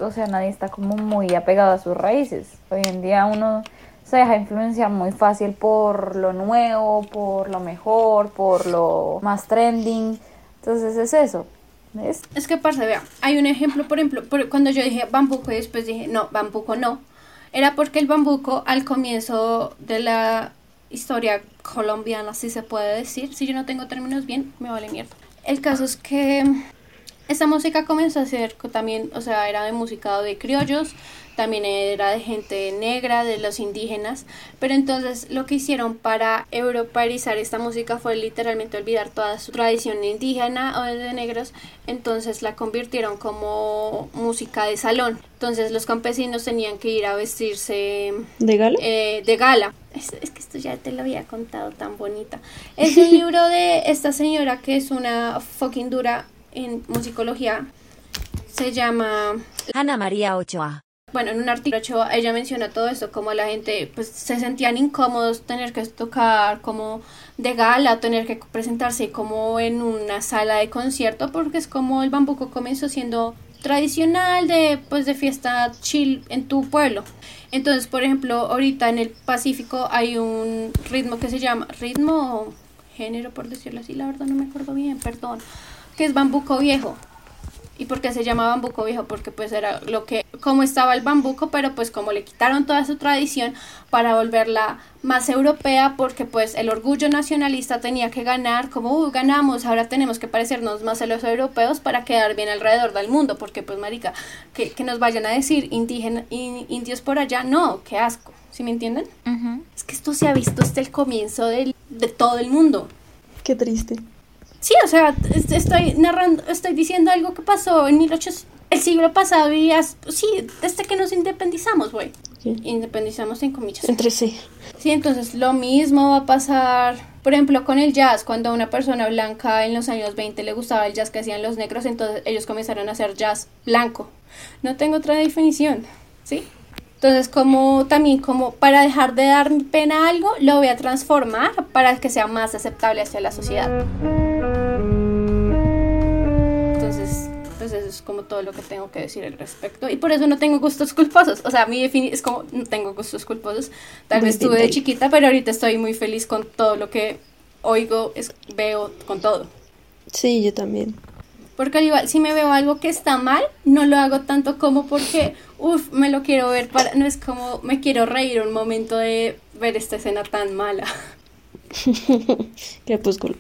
Speaker 1: o sea, nadie está como muy apegado a sus raíces. Hoy en día uno se deja influenciar muy fácil por lo nuevo, por lo mejor, por lo más trending. Entonces es eso. ¿Ves?
Speaker 2: Es que, parce, vea, hay un ejemplo, por ejemplo, por- cuando yo dije bambuco y después dije, no, bambuco no, era porque el bambuco al comienzo de la historia colombiana, si se puede decir, si yo no tengo términos bien, me vale mierda. El caso es que esta música comenzó a ser también, o sea, era de música de criollos, también era de gente negra, de los indígenas, pero entonces lo que hicieron para europeizar esta música fue literalmente olvidar toda su tradición indígena o de negros, entonces la convirtieron como música de salón. Entonces los campesinos tenían que ir a vestirse
Speaker 3: ¿De gala?
Speaker 2: eh, de gala. Es, es que esto ya te lo había contado tan bonita. Es un libro de esta señora que es una fucking dura en musicología. Se llama
Speaker 5: Ana María Ochoa.
Speaker 2: Bueno, en un artículo ocho, ella menciona todo esto, como la gente pues se sentían incómodos tener que tocar como de gala, tener que presentarse como en una sala de concierto, porque es como el bambuco comenzó siendo tradicional de pues de fiesta chill en tu pueblo. Entonces, por ejemplo, ahorita en el Pacífico hay un ritmo que se llama ritmo género por decirlo así, la verdad no me acuerdo bien, perdón, que es bambuco viejo. ¿Y por qué se llama bambuco viejo? Porque pues era lo que, como estaba el bambuco, pero pues como le quitaron toda su tradición para volverla más europea, porque pues el orgullo nacionalista tenía que ganar, como, uy, ganamos, ahora tenemos que parecernos más a los europeos para quedar bien alrededor del mundo, porque pues marica, que, que nos vayan a decir indígena, in- indios por allá, no, qué asco, ¿sí me entienden? Es que esto se ha visto desde el comienzo del- de todo el mundo.
Speaker 3: Qué triste.
Speaker 2: Sí, o sea, es- estoy narrando, estoy diciendo algo que pasó en 1800, el siglo pasado y as- sí, desde que nos independizamos, güey. Independizamos en comillas.
Speaker 3: Entre sí.
Speaker 2: Sí, entonces lo mismo va a pasar, por ejemplo, con el jazz. Cuando a una persona blanca en los años 20 le gustaba el jazz que hacían los negros, entonces ellos comenzaron a hacer jazz blanco. No tengo otra definición, ¿sí? Entonces, como también como para dejar de dar pena a algo, lo voy a transformar para que sea más aceptable hacia la sociedad. Eso es como todo lo que tengo que decir al respecto. Y por eso no tengo gustos culposos. O sea, mi definición es como, no tengo gustos culposos. Tal vez
Speaker 3: bien,
Speaker 2: tuve de chiquita, pero ahorita estoy muy feliz con todo lo que oigo, es, veo, con todo.
Speaker 3: Sí, yo también.
Speaker 2: Porque al igual, si me veo algo que está mal, no lo hago tanto como porque, uff, me lo quiero ver para... No es como, me quiero reír un momento de ver esta escena tan mala.
Speaker 3: Crepúsculo.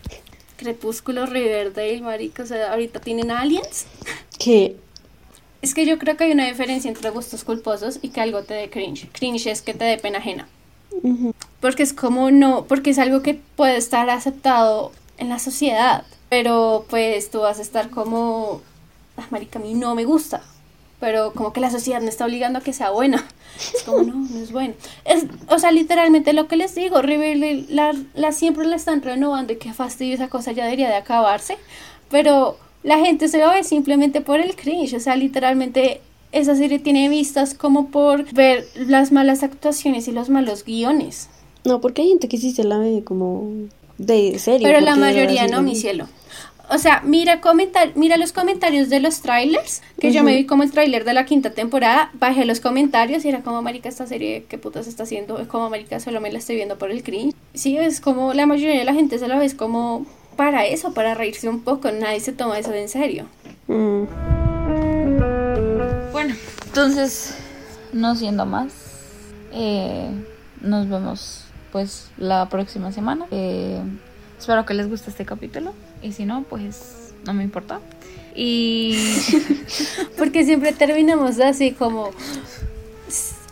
Speaker 2: Crepúsculo, Riverdale, marica, o sea, ahorita tienen aliens.
Speaker 3: ¿Qué?
Speaker 2: Es que yo creo que hay una diferencia entre gustos culposos y que algo te dé cringe. Cringe es que te dé pena ajena. Porque es como no, porque es algo que puede estar aceptado en la sociedad, pero pues tú vas a estar como, ah, marica, a mí no me gusta, pero como que la sociedad me está obligando a que sea buena. Es como, no, no es bueno. Es, o sea, literalmente lo que les digo, Riverdale la, la siempre la están renovando y qué fastidio esa cosa ya debería de acabarse, pero la gente se lo ve simplemente por el cringe, o sea, literalmente esa serie tiene vistas como por ver las malas actuaciones y los malos guiones.
Speaker 3: No, porque hay gente que sí se la ve como de serio.
Speaker 2: Pero la mayoría no, mi cielo. O sea, mira, comentar, mira los comentarios de los trailers, que yo me vi como el trailer de la quinta temporada, bajé los comentarios y era como, marica, esta serie, ¿qué putas está haciendo? Es como, marica, solo me la estoy viendo por el cringe. Sí, es como, la mayoría de la gente se la ve es como para eso, para reírse un poco, nadie se toma eso en serio.
Speaker 3: Mm.
Speaker 1: Bueno, entonces, no siendo más, eh, nos vemos pues la próxima semana. Eh, espero que les guste este capítulo y si no, pues no me importa. Y
Speaker 2: Porque siempre terminamos así como,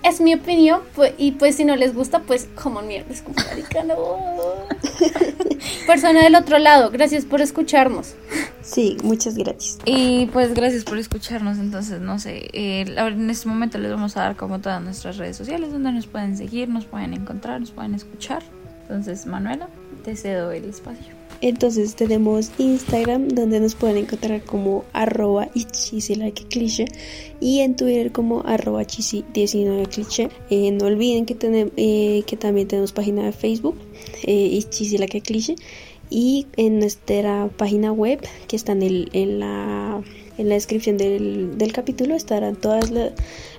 Speaker 2: es mi opinión, pues, y pues si no les gusta, pues como mierda, es como, marica, no. Persona del otro lado, gracias por escucharnos.
Speaker 3: Sí, muchas gracias.
Speaker 1: Y pues gracias por escucharnos. Entonces, no sé, eh, ahora en este momento les vamos a dar como todas nuestras redes sociales donde nos pueden seguir, nos pueden encontrar, nos pueden escuchar. Entonces, Manuela, te cedo el espacio.
Speaker 3: Entonces tenemos Instagram donde nos pueden encontrar como arroba cliché y en Twitter como arroba 19 cliché. Eh, no olviden que, tenem- eh, que también tenemos página de Facebook, eh, cliché y en nuestra página web que está en, el- en la, en la descripción del, del capítulo estarán todos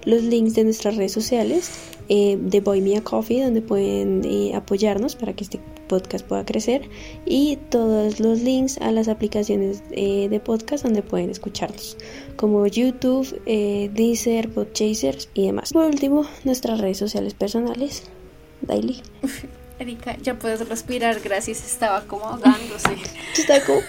Speaker 3: los links de nuestras redes sociales eh, de Boy Me a Coffee donde pueden eh, apoyarnos para que este podcast pueda crecer y todos los links a las aplicaciones eh, de podcast donde pueden escucharnos como YouTube, eh, Deezer, Podchasers y demás. Por último, nuestras redes sociales personales. Daily.
Speaker 2: Erika, ya puedes respirar, gracias, estaba como ahogándose.
Speaker 3: Está como...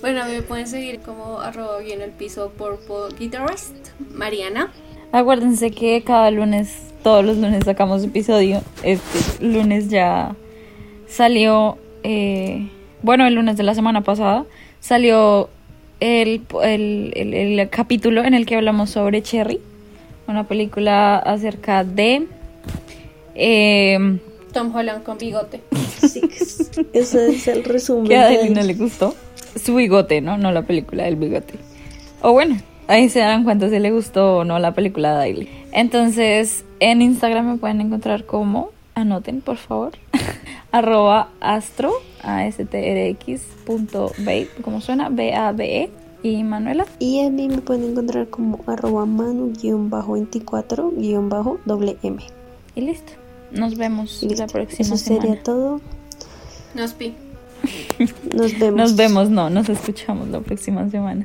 Speaker 2: bueno, a mí me pueden seguir como arroba bien el piso purple guitarist, Mariana.
Speaker 1: Acuérdense que cada lunes, todos los lunes sacamos episodio. Este lunes ya salió, eh, bueno, el lunes de la semana pasada salió el, el, el- el capítulo en el que hablamos sobre Cherry, una película acerca de... eh,
Speaker 2: Tom Holland con bigote.
Speaker 3: Ese es el resumen.
Speaker 1: que a
Speaker 3: de-
Speaker 1: Adeli no le gustó. Su bigote, ¿no? No la película del bigote. O bueno, ahí se darán cuenta si le gustó o no la película de Adeli. Entonces, en Instagram me pueden encontrar como, anoten por favor, arroba astro, a s t r x punto babe, ¿cómo suena? B-A-B-E. Y Manuela,
Speaker 3: Y a mí me pueden encontrar como arroba manu-24-doble M.
Speaker 1: y listo. Nos vemos
Speaker 3: Y
Speaker 1: la
Speaker 3: listo.
Speaker 1: próxima
Speaker 3: Eso
Speaker 1: semana.
Speaker 3: sería todo.
Speaker 2: Nos pi.
Speaker 3: Nos vemos.
Speaker 1: Nos vemos, no, nos escuchamos la próxima semana.